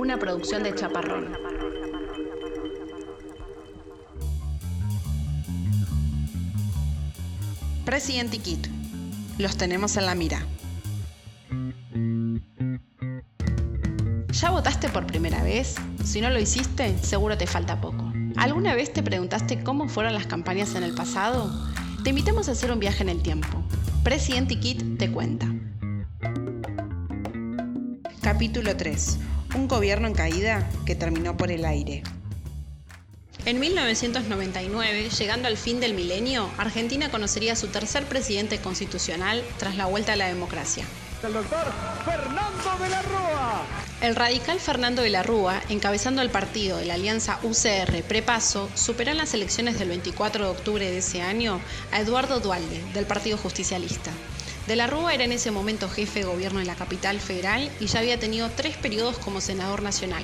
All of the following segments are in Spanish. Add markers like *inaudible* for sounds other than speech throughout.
una producción de Chaparrón. Presidente Kit, los tenemos en la mira. ¿Ya votaste por primera vez? Si no lo hiciste, seguro te falta poco. ¿Alguna vez te preguntaste cómo fueron las campañas en el pasado? Te invitamos a hacer un viaje en el tiempo. Presidente Kit te cuenta. Capítulo 3. Un gobierno en caída que terminó por el aire. En 1999, llegando al fin del milenio, Argentina conocería a su tercer presidente constitucional tras la vuelta a la democracia. El doctor Fernando de la Rúa. El radical Fernando de la Rúa, encabezando el partido de la alianza UCR Prepaso, superó en las elecciones del 24 de octubre de ese año a Eduardo Dualde, del Partido Justicialista. De la Rúa era en ese momento jefe de gobierno en la capital federal y ya había tenido tres periodos como senador nacional.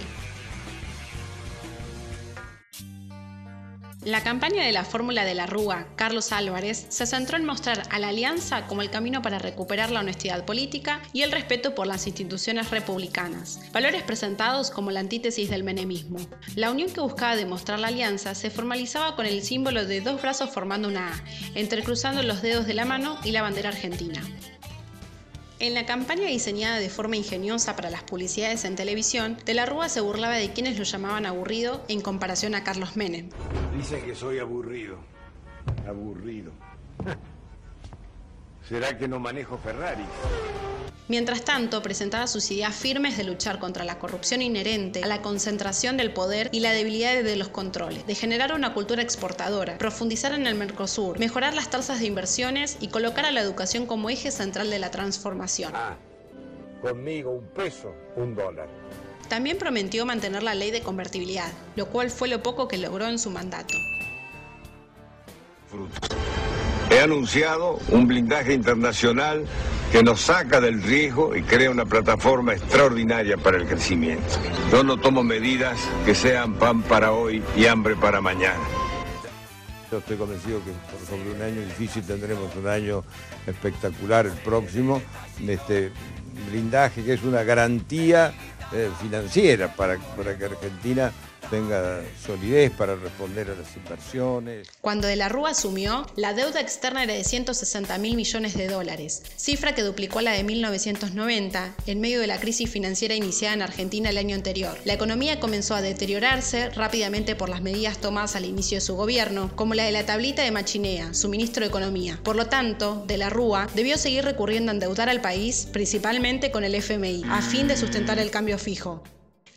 La campaña de la fórmula de la Rúa, Carlos Álvarez, se centró en mostrar a la alianza como el camino para recuperar la honestidad política y el respeto por las instituciones republicanas, valores presentados como la antítesis del menemismo. La unión que buscaba demostrar la alianza se formalizaba con el símbolo de dos brazos formando una A, entrecruzando los dedos de la mano y la bandera argentina. En la campaña diseñada de forma ingeniosa para las publicidades en televisión, De la Rúa se burlaba de quienes lo llamaban aburrido en comparación a Carlos Menem. Dicen que soy aburrido. Aburrido. *laughs* ¿Será que no manejo Ferrari? Mientras tanto, presentaba sus ideas firmes de luchar contra la corrupción inherente a la concentración del poder y la debilidad de los controles, de generar una cultura exportadora, profundizar en el Mercosur, mejorar las tasas de inversiones y colocar a la educación como eje central de la transformación. Ah, conmigo un peso, un dólar. También prometió mantener la ley de convertibilidad, lo cual fue lo poco que logró en su mandato. He anunciado un blindaje internacional que nos saca del riesgo y crea una plataforma extraordinaria para el crecimiento. Yo no tomo medidas que sean pan para hoy y hambre para mañana. Yo estoy convencido que por sobre un año difícil tendremos un año espectacular el próximo. Este blindaje que es una garantía eh, financiera para, para que Argentina tenga solidez para responder a las inversiones. Cuando De la Rúa asumió, la deuda externa era de 160 mil millones de dólares, cifra que duplicó la de 1990 en medio de la crisis financiera iniciada en Argentina el año anterior. La economía comenzó a deteriorarse rápidamente por las medidas tomadas al inicio de su gobierno, como la de la tablita de Machinea, su ministro de Economía. Por lo tanto, De la Rúa debió seguir recurriendo a endeudar al país, principalmente con el FMI, a fin de sustentar el cambio fijo.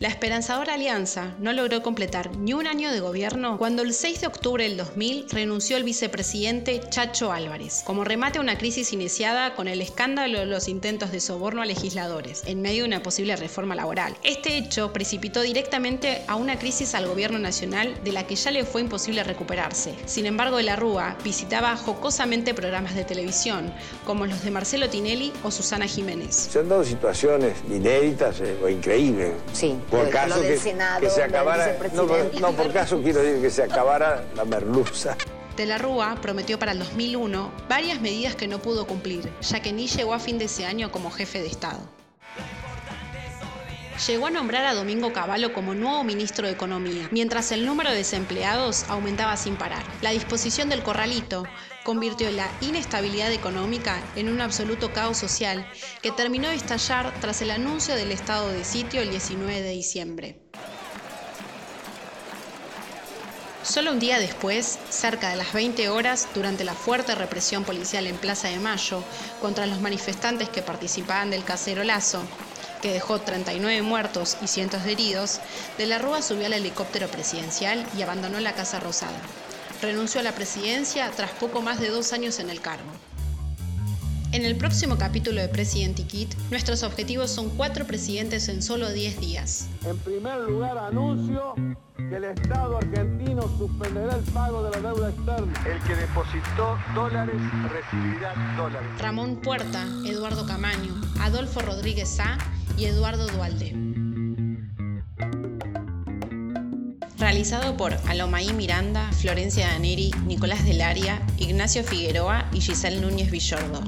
La esperanzadora alianza no logró completar ni un año de gobierno cuando el 6 de octubre del 2000 renunció el vicepresidente Chacho Álvarez, como remate a una crisis iniciada con el escándalo de los intentos de soborno a legisladores, en medio de una posible reforma laboral. Este hecho precipitó directamente a una crisis al gobierno nacional de la que ya le fue imposible recuperarse. Sin embargo, de la Rúa visitaba jocosamente programas de televisión, como los de Marcelo Tinelli o Susana Jiménez. Se han dado situaciones inéditas eh, o increíbles. Sí, Por caso lo del que, Senado, que se acabara. No, no, por caso quiero decir que se acabara la merluza. De la Rúa prometió para el 2001 varias medidas que no pudo cumplir, ya que ni llegó a fin de ese año como jefe de Estado. Llegó a nombrar a Domingo Cavallo como nuevo ministro de Economía, mientras el número de desempleados aumentaba sin parar. La disposición del corralito convirtió la inestabilidad económica en un absoluto caos social que terminó de estallar tras el anuncio del estado de sitio el 19 de diciembre. Solo un día después, cerca de las 20 horas, durante la fuerte represión policial en Plaza de Mayo contra los manifestantes que participaban del cacerolazo, que dejó 39 muertos y cientos de heridos, De la Rúa subió al helicóptero presidencial y abandonó la Casa Rosada. Renunció a la presidencia tras poco más de dos años en el cargo. En el próximo capítulo de Presidente Kit, nuestros objetivos son cuatro presidentes en solo 10 días. En primer lugar, anuncio que el Estado argentino suspenderá el pago de la deuda externa. El que depositó dólares recibirá dólares. Ramón Puerta, Eduardo Camaño, Adolfo Rodríguez Sá y Eduardo Dualde. Realizado por Alomaí Miranda, Florencia Daneri, Nicolás Delaria, Ignacio Figueroa y Giselle Núñez Villordo.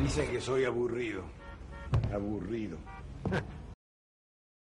Dicen que soy aburrido. Aburrido.